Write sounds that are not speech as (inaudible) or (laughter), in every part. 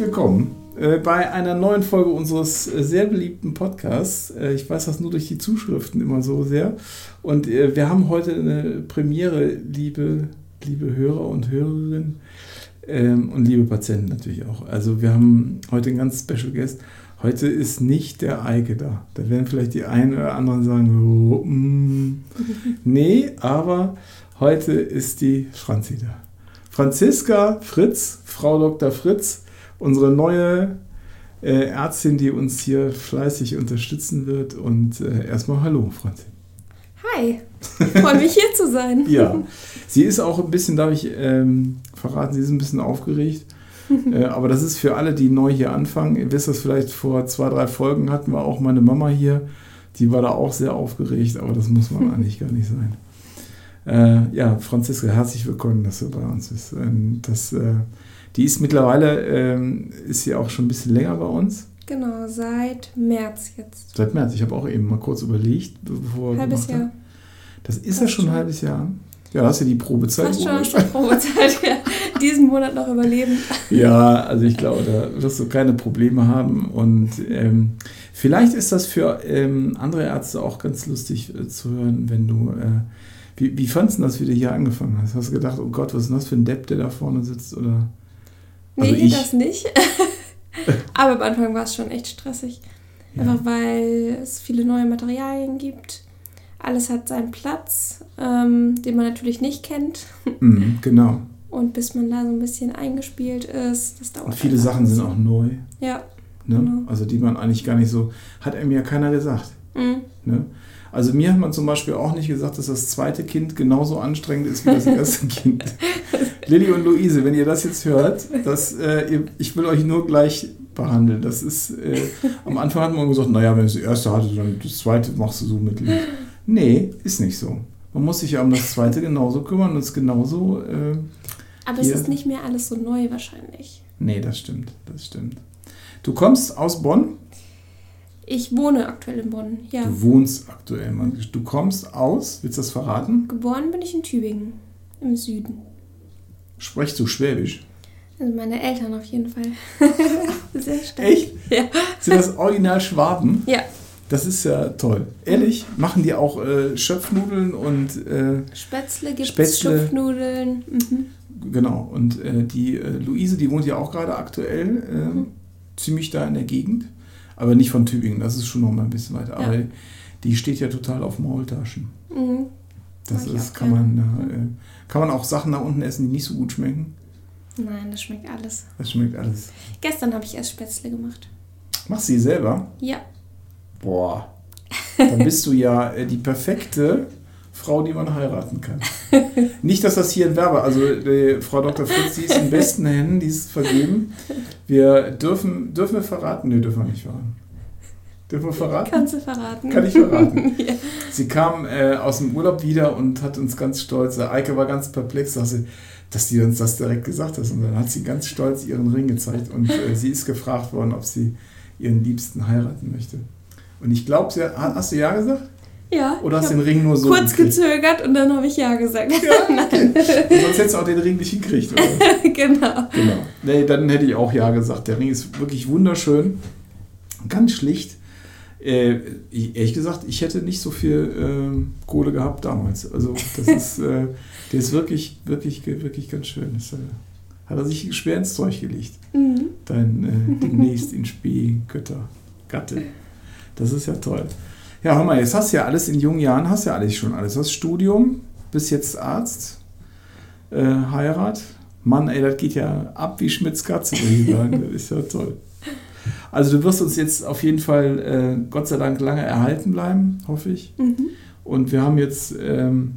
willkommen äh, bei einer neuen Folge unseres äh, sehr beliebten Podcasts. Äh, ich weiß das nur durch die Zuschriften immer so sehr. Und wir haben heute eine Premiere, liebe, liebe Hörer und Hörerinnen ähm, und liebe Patienten natürlich auch. Also wir haben heute einen ganz Special Guest. Heute ist nicht der Eike da. Da werden vielleicht die einen oder anderen sagen, oh, mm. nee, aber heute ist die Franzi da. Franziska Fritz, Frau Dr. Fritz, unsere neue äh, Ärztin, die uns hier fleißig unterstützen wird. Und äh, erstmal Hallo, Franzi. Hi, ich freue mich hier zu sein. ja, sie ist auch ein bisschen, darf ich ähm, verraten, sie ist ein bisschen aufgeregt. (laughs) äh, aber das ist für alle, die neu hier anfangen. Ihr wisst das vielleicht, vor zwei, drei Folgen hatten wir auch meine Mama hier. Die war da auch sehr aufgeregt, aber das muss man (laughs) eigentlich gar nicht sein. Äh, ja, Franziska, herzlich willkommen, dass du bei uns bist. Ähm, das, äh, die ist mittlerweile, ähm, ist sie auch schon ein bisschen länger bei uns. Genau, seit März jetzt. Seit März. Ich habe auch eben mal kurz überlegt, bevor wir Halbes Jahr. Hat. Das ist ja schon ein halbes Jahr. Ja, hast du die Probezeit Fast schon aus der Probezeit, (laughs) ja. Diesen Monat noch überleben. Ja, also ich glaube, da wirst du keine Probleme haben. Und ähm, vielleicht ist das für ähm, andere Ärzte auch ganz lustig äh, zu hören, wenn du. Äh, wie, wie fandest du das, wie du hier angefangen hast? Hast du gedacht, oh Gott, was ist denn das für ein Depp, der da vorne sitzt? Oder? Also nee, ich, das nicht. (laughs) Aber am Anfang war es schon echt stressig. Ja. Einfach weil es viele neue Materialien gibt. Alles hat seinen Platz, ähm, den man natürlich nicht kennt. (laughs) Mhm, genau. Und bis man da so ein bisschen eingespielt ist, das dauert. Und viele Sachen sind auch neu. Ja. Ne? Genau. Also die man eigentlich gar nicht so, hat einem ja keiner gesagt. Mhm. Ne? Also mir hat man zum Beispiel auch nicht gesagt, dass das zweite Kind genauso anstrengend ist wie das erste (laughs) Kind. Lilly und Luise, wenn ihr das jetzt hört, das, äh, ihr, ich will euch nur gleich behandeln. Das ist, äh, am Anfang hat man gesagt, naja, wenn du das erste hatte, dann das zweite machst du so mit. Nee, ist nicht so. Man muss sich ja um das zweite genauso kümmern und es genauso. Äh, Aber es ist nicht mehr alles so neu wahrscheinlich. Nee, das stimmt, das stimmt. Du kommst aus Bonn? Ich wohne aktuell in Bonn, ja. Du wohnst aktuell, Mann. Du kommst aus, willst du das verraten? Geboren bin ich in Tübingen, im Süden. Sprichst du Schwäbisch? Also meine Eltern auf jeden Fall. (laughs) Sehr stark. Echt? Ja. Sind das Original Schwaben? Ja. Das ist ja toll. Ehrlich, machen die auch äh, Schöpfnudeln und äh, Spätzle gibt es, Schöpfnudeln. Mhm. Genau. Und äh, die äh, Luise, die wohnt ja auch gerade aktuell äh, mhm. ziemlich da in der Gegend. Aber nicht von Tübingen, das ist schon noch mal ein bisschen weiter. Ja. Aber die steht ja total auf Maultaschen. Mhm. Das ist, kann, man, äh, kann man auch Sachen da unten essen, die nicht so gut schmecken? Nein, das schmeckt alles. Das schmeckt alles. Gestern habe ich erst Spätzle gemacht. Machst du sie selber? Ja. Boah. Dann bist du ja äh, die perfekte Frau, die man heiraten kann. (laughs) Nicht, dass das hier ein Werbe, also die Frau Dr. Fritz, die ist in besten Händen, die ist vergeben. Wir dürfen, dürfen wir verraten? Nee, dürfen wir nicht verraten. Dürfen wir verraten? Kannst du verraten. Kann ich verraten. (laughs) ja. Sie kam äh, aus dem Urlaub wieder und hat uns ganz stolz, Eike war ganz perplex, dass sie, dass die uns das direkt gesagt hat. Und dann hat sie ganz stolz ihren Ring gezeigt und äh, sie ist gefragt worden, ob sie ihren Liebsten heiraten möchte. Und ich glaube, hast du Ja gesagt? Ja. Oder hast du den Ring nur so Kurz gekriegt? gezögert und dann habe ich Ja gesagt. Ja, (laughs) okay. Sonst hättest du auch den Ring nicht gekriegt, oder? (laughs) genau. Genau. Nee, dann hätte ich auch Ja gesagt. Der Ring ist wirklich wunderschön. Ganz schlicht. Äh, ehrlich gesagt, ich hätte nicht so viel äh, Kohle gehabt damals. Also das (laughs) ist, äh, der ist wirklich, wirklich, wirklich ganz schön. Das, äh, hat er sich schwer ins Zeug gelegt. Mhm. Dein äh, demnächst (laughs) in Spee Götter Gatte. Das ist ja toll. Ja, hör mal, jetzt hast du ja alles in jungen Jahren, hast ja alles schon alles. Du hast Studium, bist jetzt Arzt, Heirat. Mann, ey, das geht ja ab wie Schmitz Katze, würde ich sagen. (laughs) Das ist ja toll. Also du wirst uns jetzt auf jeden Fall, äh, Gott sei Dank, lange erhalten bleiben, hoffe ich. Mhm. Und wir haben jetzt ähm,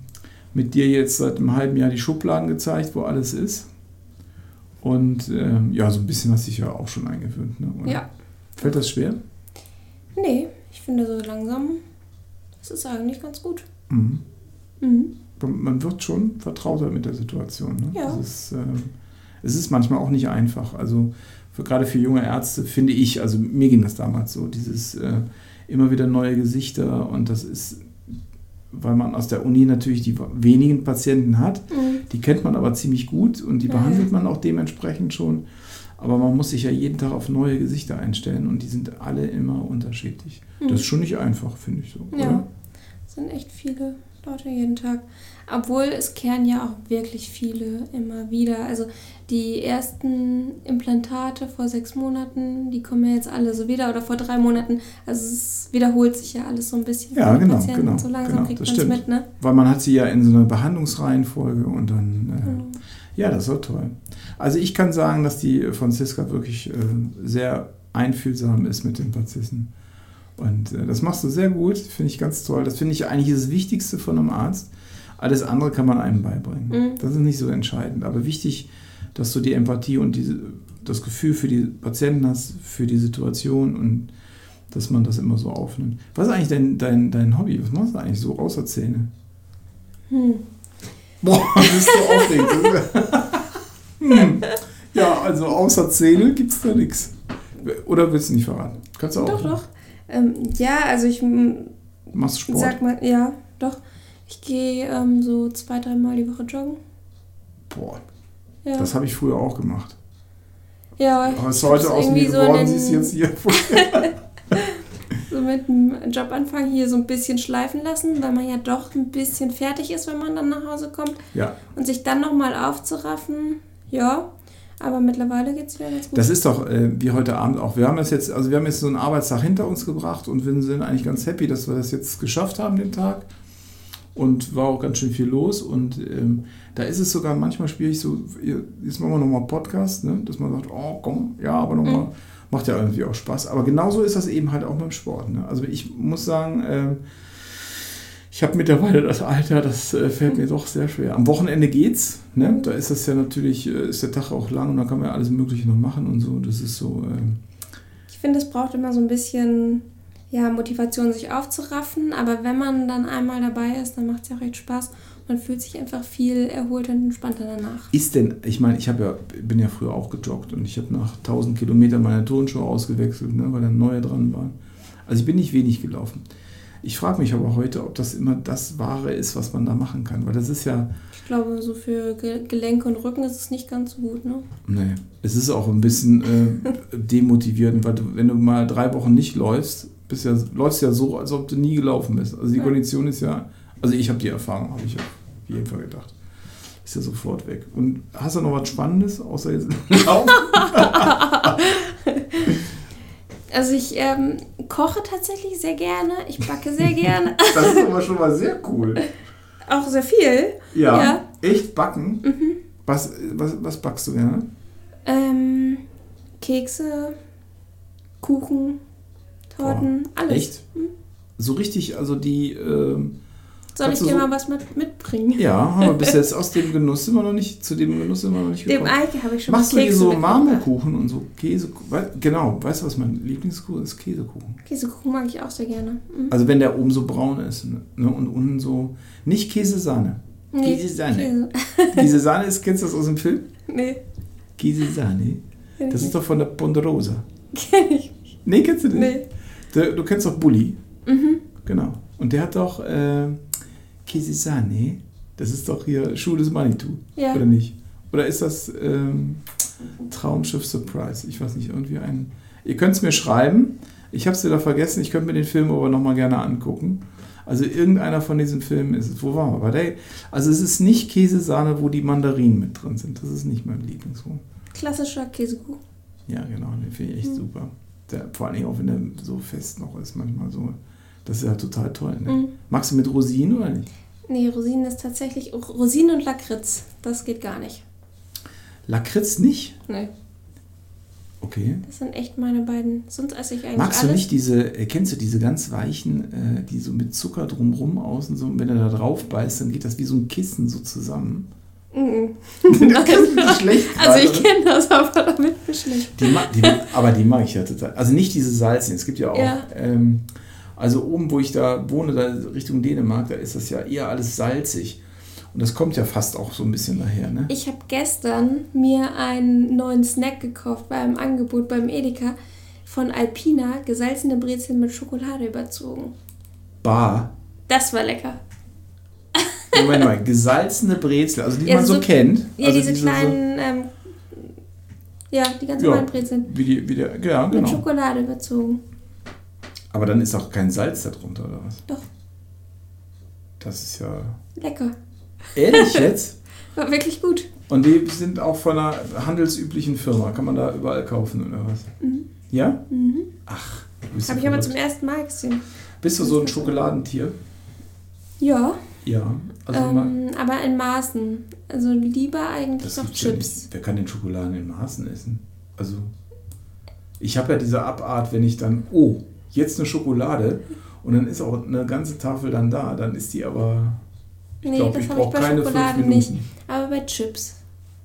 mit dir jetzt seit einem halben Jahr die Schubladen gezeigt, wo alles ist. Und ähm, ja, so ein bisschen hast du dich ja auch schon eingewöhnt. Ne? Ja. Fällt das schwer? Nee, ich finde so langsam, das ist eigentlich ganz gut. Mhm. Mhm. Man wird schon vertrauter mit der Situation. Ne? Ja. Es ist, äh, es ist manchmal auch nicht einfach. Also für, gerade für junge Ärzte finde ich, also mir ging das damals so, dieses äh, immer wieder neue Gesichter und das ist, weil man aus der Uni natürlich die wenigen Patienten hat, mhm. Die kennt man aber ziemlich gut und die Ja, behandelt man auch dementsprechend schon. Aber man muss sich ja jeden Tag auf neue Gesichter einstellen und die sind alle immer unterschiedlich. Das ist schon nicht einfach, finde ich so. Ja. Oder? Es sind echt viele Leute jeden Tag. Obwohl es kehren ja auch wirklich viele immer wieder. Also die ersten Implantate vor sechs Monaten, die kommen ja jetzt alle so wieder oder vor drei Monaten. Also es wiederholt sich ja alles so ein bisschen. Ja, genau, Patienten. genau, So langsam genau, kriegt man es mit, ne? Weil man hat sie ja in so einer Behandlungsreihenfolge und dann. Äh, Genau. Ja, das war toll. Also ich kann sagen, dass die Franziska wirklich äh, sehr einfühlsam ist mit den Patienten. Und äh, das machst du sehr gut, finde ich ganz toll. Das finde ich eigentlich das Wichtigste von einem Arzt. Alles andere kann man einem beibringen. Mhm. Das ist nicht so entscheidend. Aber wichtig, dass du die Empathie und diese, das Gefühl für die Patienten hast, für die Situation und dass man das immer so aufnimmt. Was ist eigentlich dein, dein, dein Hobby? Was machst du eigentlich so außer Zähne? Hm. Boah, bist du aufregend. hm. Ja, also außer Zähne gibt es da nichts. Oder willst du nicht verraten? Kannst du auch. Doch, doch. Ähm, ja, also ich Machst Sport? sag mal, ja, doch. Ich gehe ähm, so zwei, dreimal die Woche joggen. Boah, Ja. das habe ich früher auch gemacht. ja, Aber es ist heute aus mir so geworden, den- siehst du jetzt hier. (laughs) so mit dem Jobanfang hier so ein bisschen schleifen lassen, weil man ja doch ein bisschen fertig ist, wenn man dann nach Hause kommt. ja, Und sich dann nochmal aufzuraffen, ja. Aber mittlerweile geht es wieder ganz gut. das ist doch äh, wie heute Abend auch. Wir haben es jetzt, also wir haben jetzt so einen Arbeitstag hinter uns gebracht und wir sind eigentlich ganz happy, dass wir das jetzt geschafft haben, den Tag. Und war auch ganz schön viel los. Und ähm, da ist es sogar manchmal schwierig, so, jetzt machen wir nochmal Podcast, ne? dass man sagt, oh komm, ja, aber nochmal, Mhm. macht ja irgendwie auch Spaß. Aber genauso ist das eben halt auch beim Sport. Ne? Also ich muss sagen, ähm, ich habe mittlerweile das Alter, das äh, fällt mir doch sehr schwer. Am Wochenende geht's, ne? da ist das ja natürlich, äh, ist der Tag auch lang und da kann man ja alles Mögliche noch machen und so. Das ist so, ähm, ich finde, es braucht immer so ein bisschen ja, Motivation, sich aufzuraffen. Aber wenn man dann einmal dabei ist, dann macht es ja auch echt Spaß. Man fühlt sich einfach viel erholter und entspannter danach. Ist denn, ich meine, ich habe ja, bin ja früher auch gejoggt und ich habe nach 1000 Kilometern meine Turnschuhe ausgewechselt, ne, weil dann neue dran waren. Also ich bin nicht wenig gelaufen. Ich frage mich aber heute, ob das immer das Wahre ist, was man da machen kann, weil das ist ja, Ich glaube, so für Ge Gelenke und Rücken ist es nicht ganz so gut, ne? nee, es ist auch ein bisschen äh, demotivierend, weil du, wenn du mal drei Wochen nicht läufst, bist ja, läufst ja so, als ob du nie gelaufen bist. Also die Ja. Kondition ist ja, also ich habe die Erfahrung, habe ich auf jeden Fall gedacht. Ist ja sofort weg. Und hast du noch was Spannendes, außer jetzt (laughs) Laufen? (laughs) Also ich ähm, koche tatsächlich sehr gerne, ich backe sehr (laughs) gerne, Das ist aber schon mal sehr cool. (laughs) auch sehr viel. Ja. Ja. Echt backen? Was, was, was backst du gerne? Ähm, Kekse, Kuchen, Torten, alles. Echt? So richtig, also die, ähm, Soll ich Kannst du dir so- mal was mit, mitbringen? ja, haben wir bis (laughs) jetzt aus dem Genuss sind wir noch nicht, zu dem Genuss sind wir noch nicht Dem gekommen. Eike habe ich schon Machst du mal Kekse so mitgebracht. Marmorkuchen und so Käse? wei- Genau, weißt du, was mein Lieblingskuchen ist? Käsekuchen. Käsekuchen mag ich auch sehr gerne. Mhm. Also wenn der oben so braun ist ne? und unten so, nicht Käsesahne. Nee, Käsesahne. Käse. (laughs) Diese Sahne ist, kennst du das aus dem Film? nee, Käsesahne? ich Das ist doch von der Ponderosa. Kenn ich nicht. Nee, kennst du nicht? Nee. Der, du kennst doch Bully. Mhm. Genau. Und der hat doch äh, Käsesahne. Das ist doch hier Schuh des Manitou. Ja. Oder nicht? Oder ist das ähm, Traumschiff Surprise? Ich weiß nicht, irgendwie ein. Ihr könnt es mir schreiben. Ich habe es wieder vergessen. Ich könnte mir den Film aber nochmal gerne angucken. Also irgendeiner von diesen Filmen ist es. Wo waren wir? Bei der, also es ist nicht Käsesahne, wo die Mandarinen mit drin sind. Das ist nicht mein Lieblingsfilm. Klassischer Käsekuchen. Ja, genau, den finde ich echt Mhm. super. Der, vor allem auch, wenn der so fest noch ist, manchmal so. Das ist ja total toll. Ne? Mhm. Magst du mit Rosinen oder nicht? Nee, Rosinen ist tatsächlich. Rosinen und Lakritz. Das geht gar nicht. Lakritz nicht? Nee. Okay. Das sind echt meine beiden. Sonst esse ich eigentlich Magst du alles. nicht diese, äh, kennst du diese ganz weichen, äh, die so mit Zucker drumrum außen so, und wenn du da drauf beißt, dann geht das wie so ein Kissen so zusammen. Mhm. (laughs) das (laughs) ist nicht schlecht Also ich kenne das, aber damit bin ich schlecht. Die, die, aber die mag ich ja total. Also nicht diese Salzigen. Es gibt ja auch. Ja. Ähm, also oben, wo ich da wohne, da Richtung Dänemark, da ist das ja eher alles salzig. Und das kommt ja fast auch so ein bisschen daher, ne? Ich habe gestern mir einen neuen Snack gekauft bei einem Angebot beim Edeka von Alpina, gesalzene Brezeln mit Schokolade überzogen. Bar. Das war lecker. Moment mal, gesalzene Brezel, also die ja, man so, so, kennt. Ja, also diese, diese, kleinen, so, ähm, ja, die ganz normalen ja, Brezeln. Wie die, wie der, ja, genau. Mit Schokolade überzogen. Aber dann ist auch kein Salz darunter, oder was? Doch. Das ist ja. Lecker. Ehrlich (laughs) jetzt? War wirklich gut. Und die sind auch von einer handelsüblichen Firma. Kann man da überall kaufen oder was? Mhm. Ja? Mhm. Ach. Habe ich aber zum ersten Mal gesehen. Bist du so ein Schokoladentier? Ja. Ja. Also ähm, aber in Maßen. Also lieber eigentlich noch Chips. Ja Wer kann denn Schokoladen in Maßen essen? Also ich habe ja diese Abart, wenn ich dann, oh, jetzt eine Schokolade und dann ist auch eine ganze Tafel dann da, dann ist die aber, ich nee, glaube, ich brauche keine Schokolade. Nicht. Aber bei Chips,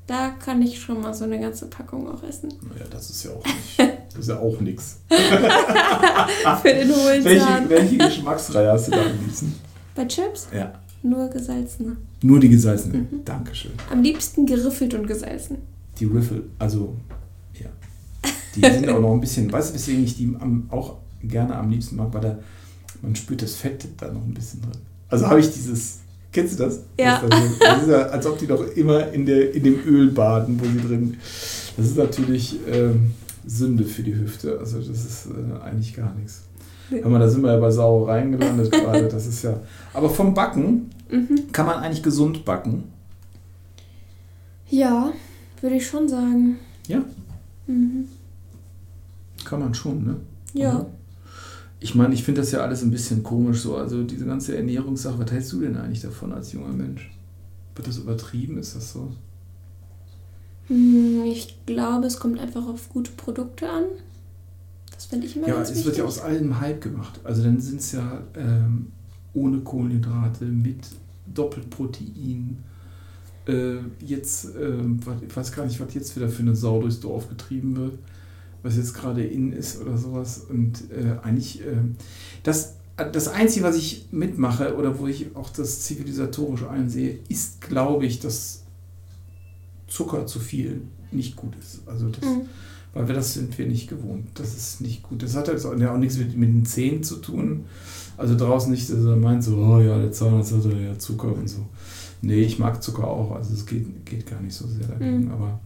da kann ich schon mal so eine ganze Packung auch essen. Naja, das ist ja auch nicht, das ist ja auch nichts. (laughs) Für den hohen welche, welche Geschmacksreihe hast du da am liebsten? Bei Chips? Ja. Nur gesalzene. Nur die gesalzene. Mhm. Dankeschön. Am liebsten geriffelt und gesalzen. Die Riffel, also ja. Die sind auch noch ein bisschen, weißt du, weswegen ich die am, auch gerne am liebsten mag, weil da, man spürt das Fett da noch ein bisschen drin. Also habe ich dieses, kennst du das? Ja. Das, ist, das ist ja, als ob die doch immer in, der, in dem Öl baden, wo sie drin. Das ist natürlich ähm, Sünde für die Hüfte. Also das ist äh, eigentlich gar nichts. Hör mal, da sind wir ja bei Sauereien gelandet gerade. Das ist ja. Aber vom Backen mhm. kann man eigentlich gesund backen. Ja, würde ich schon sagen. Ja. Mhm. Kann man schon, ne? Ja. Aber ich meine, ich finde das ja alles ein bisschen komisch so. Also diese ganze Ernährungssache, was hältst du denn eigentlich davon als junger Mensch? Wird das übertrieben? Ist das so? Hm, ich glaube, es kommt einfach auf gute Produkte an. Das finde ich immer Ja, es wird ja aus allem Hype gemacht. Also dann sind es ja ähm, ohne Kohlenhydrate, mit Doppelprotein. Äh, jetzt, äh, ich weiß gar nicht, was jetzt wieder für eine Sau durchs Dorf getrieben wird was jetzt gerade in ist oder sowas. Und äh, eigentlich, äh, das, das Einzige, was ich mitmache oder wo ich auch das zivilisatorisch einsehe, ist, glaube ich, dass Zucker zu viel nicht gut ist. Also das, mhm. Weil wir das sind wir nicht gewohnt. Das ist nicht gut. Das hat jetzt auch, ja, auch nichts mit, mit den Zähnen zu tun. Also draußen nicht, dass er meint so, oh ja, der Zahnarzt hat ja Zucker und so. Nee, ich mag Zucker auch. Also es geht, geht gar nicht so sehr dagegen. Mhm. Aber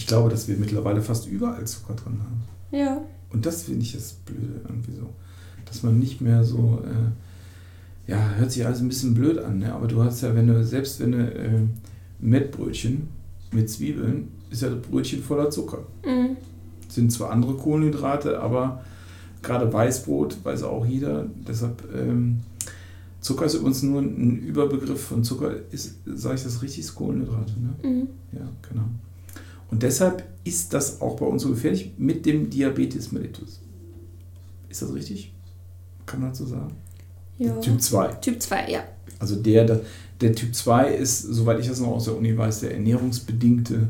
ich glaube, dass wir mittlerweile fast überall Zucker drin haben. Ja. Und das finde ich das Blöde irgendwie so. Dass man nicht mehr so, äh, ja, hört sich alles ein bisschen blöd an, ne? aber du hast ja, wenn du, selbst wenn du äh, Mettbrötchen mit Zwiebeln, ist ja das Brötchen voller Zucker. Mhm. Sind zwar andere Kohlenhydrate, aber gerade Weißbrot weiß auch jeder, deshalb ähm, Zucker ist übrigens nur ein Überbegriff von Zucker, ist, sage ich das richtig, ist Kohlenhydrate, ne? Mhm. Ja, genau. Und deshalb ist das auch bei uns so gefährlich mit dem Diabetes mellitus. Ist das richtig? Kann man so sagen? Ja. Typ 2. Typ 2, ja. Also der, der, der Typ 2 ist, soweit ich das noch aus der Uni weiß, der ernährungsbedingte,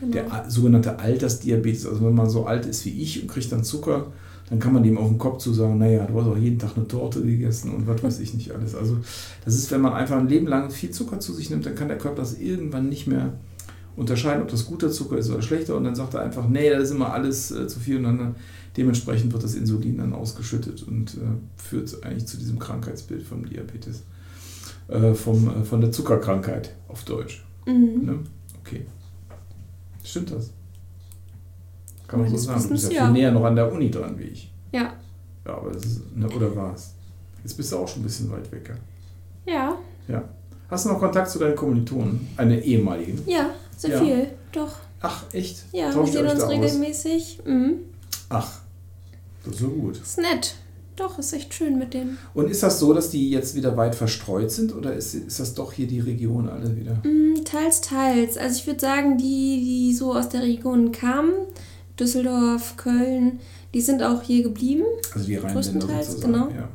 genau. der sogenannte Altersdiabetes. Also wenn man so alt ist wie ich und kriegt dann Zucker, dann kann man dem auf den Kopf zu sagen, naja, du hast auch jeden Tag eine Torte gegessen und was weiß ich nicht alles. Also das ist, wenn man einfach ein Leben lang viel Zucker zu sich nimmt, dann kann der Körper das irgendwann nicht mehr unterscheiden, ob das guter Zucker ist oder schlechter und dann sagt er einfach, nee, das ist immer alles äh, zu viel und dann dementsprechend wird das Insulin dann ausgeschüttet und äh, führt eigentlich zu diesem Krankheitsbild vom Diabetes, äh, vom, äh, von der Zuckerkrankheit auf Deutsch. Mhm. Ne? Okay. Stimmt das? Kann man so sagen. Du bist ja, ja viel näher noch an der Uni dran wie ich. Ja. Ja, aber das ist, ne, oder war es? Jetzt bist du auch schon ein bisschen weit weg. Ja. Ja. Hast du noch Kontakt zu deinen Kommilitonen? Eine ehemaligen? Ja, sehr ja. viel, doch. Ach, echt? Ja, Tauscht wir sehen uns regelmäßig. Mhm. Ach, das ist so gut. Ist nett. Doch, ist echt schön mit denen. Und ist das so, dass die jetzt wieder weit verstreut sind oder ist, ist das doch hier die Region alle wieder? Mm, teils, teils. Also ich würde sagen, die, die so aus der Region kamen, Düsseldorf, Köln, die sind auch hier geblieben. Also die Rheinländer größtenteils, genau. Ja.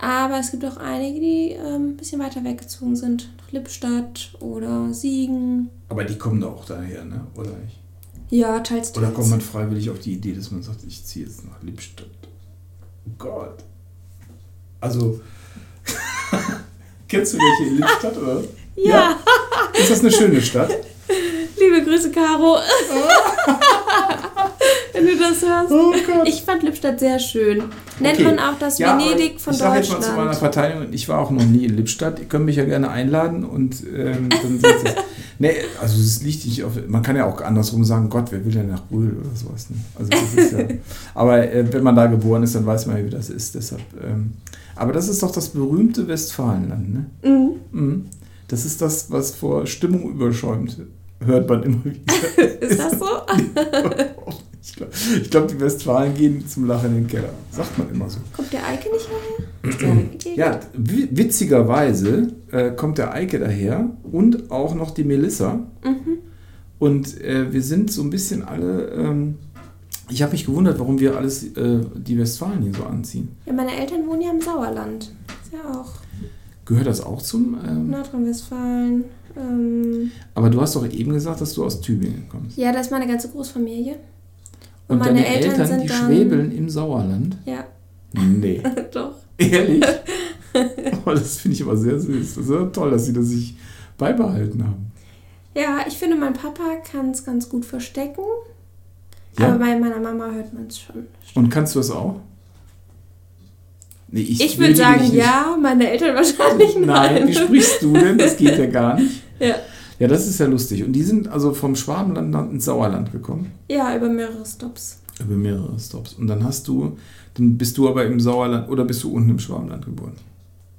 Aber es gibt auch einige, die ähm, ein bisschen weiter weggezogen sind. Lippstadt oder Siegen. Aber die kommen doch auch daher, ne? oder nicht? Ja, teils, teils. Oder kommt man freiwillig auf die Idee, dass man sagt, ich ziehe jetzt nach Lippstadt? Oh Gott. Also, (laughs) kennst du welche in Lippstadt, oder? Ja. ja. Ist das eine schöne Stadt? Liebe Grüße, Caro. (laughs) Du das hörst. Oh ich fand Lippstadt sehr schön. Nennt okay. man auch das ja, Venedig von ich Deutschland. Ich sage jetzt mal zu meiner Verteidigung, ich war auch noch nie in Lippstadt. Ihr könnt mich ja gerne einladen und ähm, dann seht. (laughs) Nee, also es liegt nicht auf. Man kann ja auch andersrum sagen, Gott, wer will denn nach Brühl oder sowas. Ne? Also das ist ja, (laughs) aber äh, wenn man da geboren ist, dann weiß man ja, wie das ist. Deshalb, ähm, aber das ist doch das berühmte Westfalenland, ne? Mhm. mhm. Das ist das, was vor Stimmung überschäumt, hört man immer wieder. (laughs) ist das so? Ich glaube, glaub, die Westfalen gehen zum Lachen in den Keller. Sagt man immer so. Kommt der Eike nicht daher? ja, witzigerweise äh, kommt der Eike daher und auch noch die Melissa. Mhm. Und äh, wir sind so ein bisschen alle. Ähm, ich habe mich gewundert, warum wir alles äh, die Westfalen hier so anziehen. Ja, meine Eltern wohnen ja im Sauerland. Ist ja auch. Gehört das auch zum. Ähm Nordrhein-Westfalen. Ähm Aber du hast doch eben gesagt, dass du aus Tübingen kommst. Ja, das ist meine ganze Großfamilie. Und, Und meine Eltern, Eltern sind die dann... schwebeln im Sauerland? Ja. Nee. (laughs) doch. Ehrlich? (laughs) oh, das finde ich aber sehr süß. Das ist ja toll, dass sie das sich beibehalten haben. Ja, ich finde, mein Papa kann es ganz gut verstecken. Ja? Aber bei meiner Mama hört man es schon. Und kannst du es auch? Nee, ich, ich würde sagen, ja, meine Eltern wahrscheinlich nein. Nein, wie sprichst du denn? Das geht ja gar nicht. (laughs) Ja. Ja, das ist ja lustig. Und die sind also vom Schwabenland ins Sauerland gekommen? Ja, über mehrere Stops. Über mehrere Stops. Und dann hast du, dann bist du aber im Sauerland oder bist du unten im Schwabenland geboren?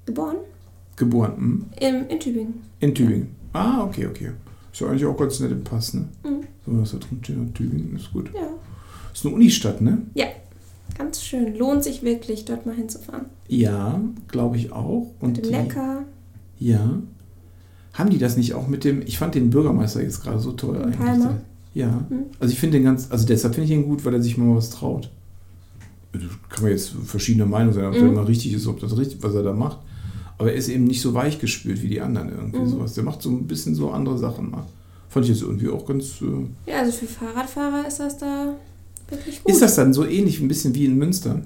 Geboren? Geboren, hm? In, in Tübingen. In Tübingen. Ah, okay, okay. Ist ja eigentlich auch ganz nett im Pass, ne? Mhm. So, was da drin steht, Tübingen ist gut. Ja. Ist eine Unistadt, ne? Ja. Ganz schön. Lohnt sich wirklich, dort mal hinzufahren. Ja, glaube ich auch. Und mit dem Lecker. Ja. Haben die das nicht auch mit dem, ich fand den Bürgermeister jetzt gerade so toll eigentlich. Palmer. Ja. Hm. Also ich finde den ganz, also deshalb finde ich ihn gut, weil er sich mal was traut. Also kann man jetzt verschiedene Meinungen sein, ob mhm. der immer richtig ist, ob das richtig, was er da macht. Aber er ist eben nicht so weichgespült wie die anderen irgendwie mhm. sowas. Der macht so ein bisschen so andere Sachen mal. Fand ich jetzt irgendwie auch ganz. Äh ja, also für Fahrradfahrer ist das da wirklich gut. Ist das dann so ähnlich ein bisschen wie in Münster?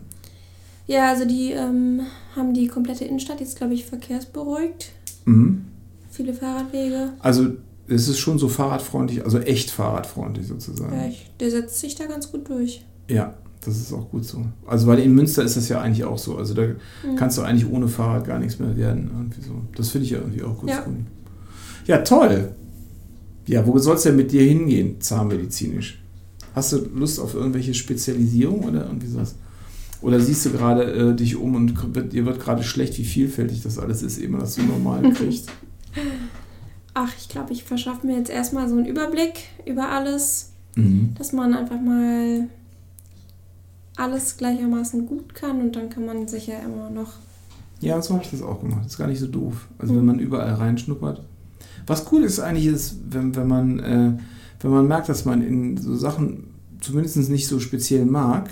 Ja, also die ähm, haben die komplette Innenstadt jetzt, glaube ich, verkehrsberuhigt. Mhm. Viele Fahrradwege. Also es ist schon so fahrradfreundlich, also echt fahrradfreundlich sozusagen. Ja, ich, der setzt sich da ganz gut durch. Ja, das ist auch gut so. Also weil in Münster ist das ja eigentlich auch so. Also da mhm. kannst du eigentlich ohne Fahrrad gar nichts mehr werden. Irgendwie so. Das finde ich ja irgendwie auch gut. Ja. ja, toll. Ja, wo soll es denn mit dir hingehen, zahnmedizinisch? Hast du Lust auf irgendwelche Spezialisierung oder irgendwie sowas? Oder siehst du gerade äh, dich um und wird, dir wird gerade schlecht, wie vielfältig das alles ist, eben dass du normal (laughs) kriegst? Ach, ich glaube, ich verschaffe mir jetzt erstmal so einen Überblick über alles, mhm. dass man einfach mal alles gleichermaßen gut kann und dann kann man sich ja immer noch. Ja, so habe ich das auch gemacht. Das ist gar nicht so doof. Also mhm. wenn man überall reinschnuppert. Was cool ist eigentlich ist, wenn, wenn man äh, wenn man merkt, dass man in so Sachen zumindest nicht so speziell mag,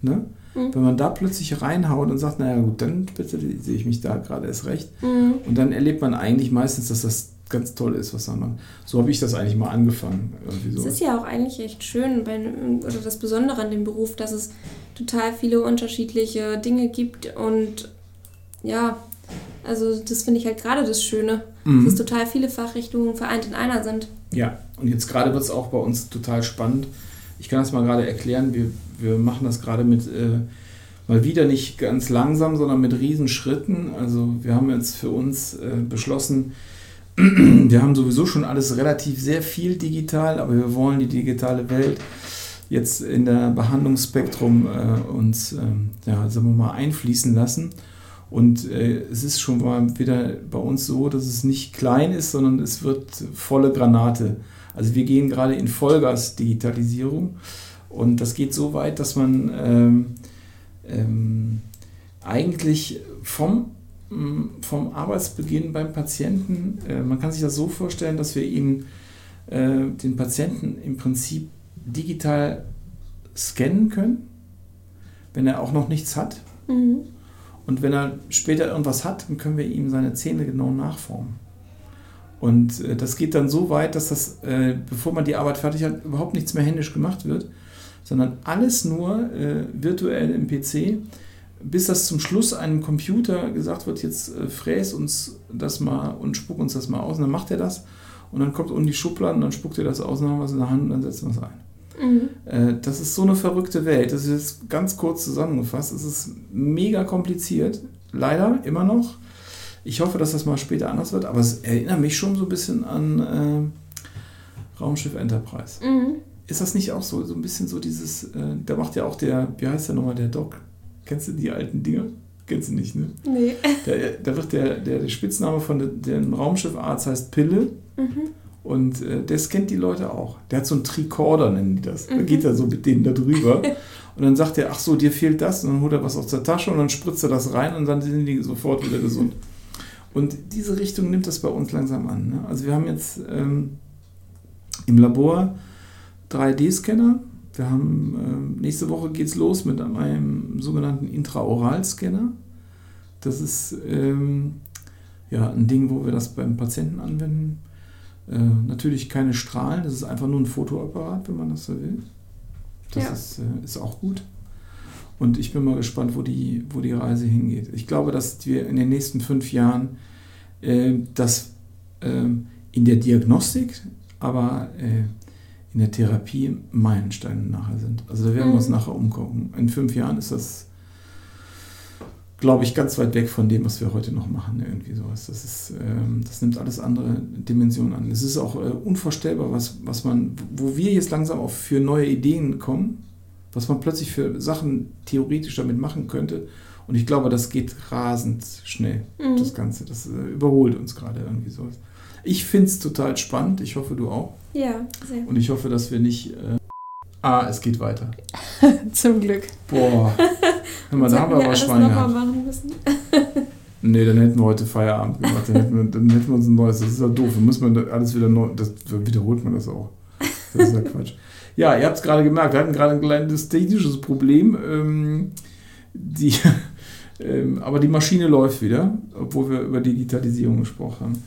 ne? Mhm. Wenn man da plötzlich reinhaut und sagt, naja gut, dann bitte sehe ich mich da gerade erst recht. Mhm. Und dann erlebt man eigentlich meistens, dass das ganz toll ist, was man. So habe ich das eigentlich mal angefangen. So. Es ist ja auch eigentlich echt schön, bei, oder das Besondere an dem Beruf, dass es total viele unterschiedliche Dinge gibt und ja, also das finde ich halt gerade das Schöne, mhm. dass total viele Fachrichtungen vereint in einer sind. Ja, und jetzt gerade wird es auch bei uns total spannend. Ich kann das mal gerade erklären. Wir, wir machen das gerade mit äh, mal wieder nicht ganz langsam, sondern mit Riesenschritten. Also wir haben jetzt für uns äh, beschlossen, wir haben sowieso schon alles relativ sehr viel digital, aber wir wollen die digitale Welt jetzt in der Behandlungsspektrum äh, uns, ähm, ja, sagen wir mal, einfließen lassen. Und äh, es ist schon mal wieder bei uns so, dass es nicht klein ist, sondern es wird volle Granate. Also wir gehen gerade in Vollgas-Digitalisierung und das geht so weit, dass man ähm, ähm, eigentlich vom, vom Arbeitsbeginn beim Patienten, äh, man kann sich das so vorstellen, dass wir ihm äh, den Patienten im Prinzip digital scannen können, wenn er auch noch nichts hat. Mhm. Und wenn er später irgendwas hat, dann können wir ihm seine Zähne genau nachformen. Und äh, das geht dann so weit, dass das, bevor man die Arbeit fertig hat, überhaupt nichts mehr händisch gemacht wird, sondern alles nur virtuell im PC, bis das zum Schluss einem Computer gesagt wird, jetzt äh, fräs uns das mal und spuck uns das mal aus. Und dann macht er das und dann kommt unten die Schublade und dann spuckt er das aus und dann haben wir es in der Hand und dann setzen wir es ein. Mhm. Äh, das ist so eine verrückte Welt. Das ist ganz kurz zusammengefasst. Es ist mega kompliziert. Leider immer noch. Ich hoffe, dass das mal später anders wird, aber es erinnert mich schon so ein bisschen an äh, Raumschiff Enterprise. Mhm. Ist das nicht auch so? So ein bisschen so dieses, äh, da macht ja auch der, wie heißt der nochmal, der Doc? Kennst du die alten Dinger? Kennst du nicht, ne? Nee. (laughs) Da, wird der, der, der Spitzname von dem Raumschiffarzt heißt Pille. Mhm. Und äh, der scannt die Leute auch. Der hat so einen Tricorder, nennen die das. Mhm. Da geht er so mit denen da drüber. (laughs) und dann sagt er, ach so, dir fehlt das. Und dann holt er was aus der Tasche und dann spritzt er das rein und dann sind die sofort wieder gesund. Und diese Richtung nimmt das bei uns langsam an. Ne? Also wir haben jetzt ähm, im Labor 3D-Scanner. Wir haben ähm, nächste Woche geht es los mit einem sogenannten Intraoral-Scanner. Das ist ähm, ja ein Ding, wo wir das beim Patienten anwenden. Äh, natürlich keine Strahlen, das ist einfach nur ein Fotoapparat, wenn man das so will. Das ja. ist, äh, ist auch gut. Und ich bin mal gespannt, wo die, wo die Reise hingeht. Ich glaube, dass wir in den nächsten fünf Jahren äh, das äh, in der Diagnostik, aber äh, in der Therapie Meilensteine nachher sind. Also da werden mhm. wir uns mhm. nachher umgucken. In fünf Jahren ist das, glaube ich, ganz weit weg von dem, was wir heute noch machen. Irgendwie sowas. Das, ist, ähm, das nimmt alles andere Dimensionen an. Es ist auch äh, unvorstellbar, was, was man, wo wir jetzt langsam auch für neue Ideen kommen was man plötzlich für Sachen theoretisch damit machen könnte. Und ich glaube, das geht rasend schnell, mhm. das Ganze. Das äh, überholt uns gerade irgendwie so. Ich finde es total spannend. Ich hoffe, du auch. Ja, sehr. Und ich hoffe, dass wir nicht. Äh, ah, es geht weiter. (laughs) Zum Glück. Boah. Hör mal, da haben wir aber Schwein gehabt. machen müssen. (laughs) nee, dann hätten wir heute Feierabend gemacht. Dann hätten wir, dann hätten wir uns ein neues. Das ist ja doof. Dann muss man alles wieder neu. Das wiederholt man das auch. Das ist ja Quatsch. Ja, ihr habt es gerade gemerkt, wir hatten gerade ein kleines technisches Problem. Ähm, die, (laughs) ähm, aber die Maschine läuft wieder, obwohl wir über Digitalisierung gesprochen haben.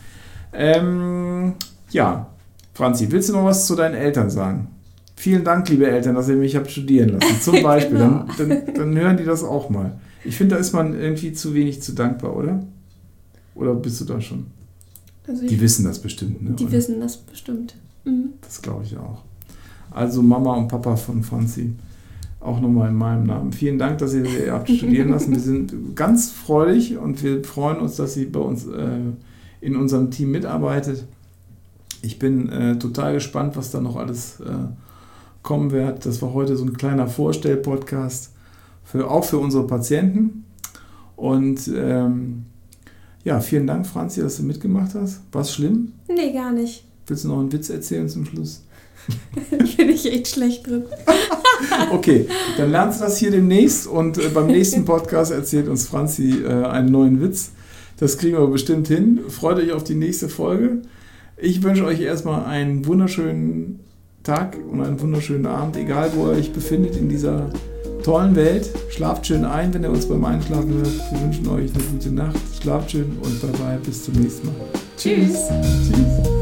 Ähm, ja, Franzi, willst du noch was zu deinen Eltern sagen? Vielen Dank, liebe Eltern, dass ihr mich habt studieren lassen. (laughs) Zum Beispiel. genau. dann, dann, dann hören die das auch mal. Ich finde, da ist man irgendwie zu wenig zu dankbar, oder? Oder bist du da schon? Also die wissen das bestimmt, ne? Die oder? wissen das bestimmt. Mhm. Das glaube ich auch. Also Mama und Papa von Franzi. Auch nochmal in meinem Namen. Vielen Dank, dass ihr sie habt studieren lassen. Wir sind (laughs) ganz freudig und wir freuen uns, dass sie bei uns äh, in unserem Team mitarbeitet. Ich bin äh, total gespannt, was da noch alles äh, kommen wird. Das war heute so ein kleiner Vorstell-Podcast, für, auch für unsere Patienten. Und ähm, ja, vielen Dank, Franzi, dass du mitgemacht hast. War es schlimm? Nee, gar nicht. Willst du noch einen Witz erzählen zum Schluss? (laughs) Bin ich echt schlecht drin. (laughs) okay, dann lernst du das hier demnächst und äh, beim nächsten Podcast erzählt uns Franzi äh, einen neuen Witz. Das kriegen wir bestimmt hin. Freut euch auf die nächste Folge. Ich wünsche euch erstmal einen wunderschönen Tag und einen wunderschönen Abend, egal wo ihr euch befindet in dieser tollen Welt. Schlaft schön ein, wenn ihr uns beim Einschlafen hört. Wir wünschen euch eine gute Nacht. Schlaft schön und bye bye. Bis zum nächsten Mal. Tschüss. Tschüss.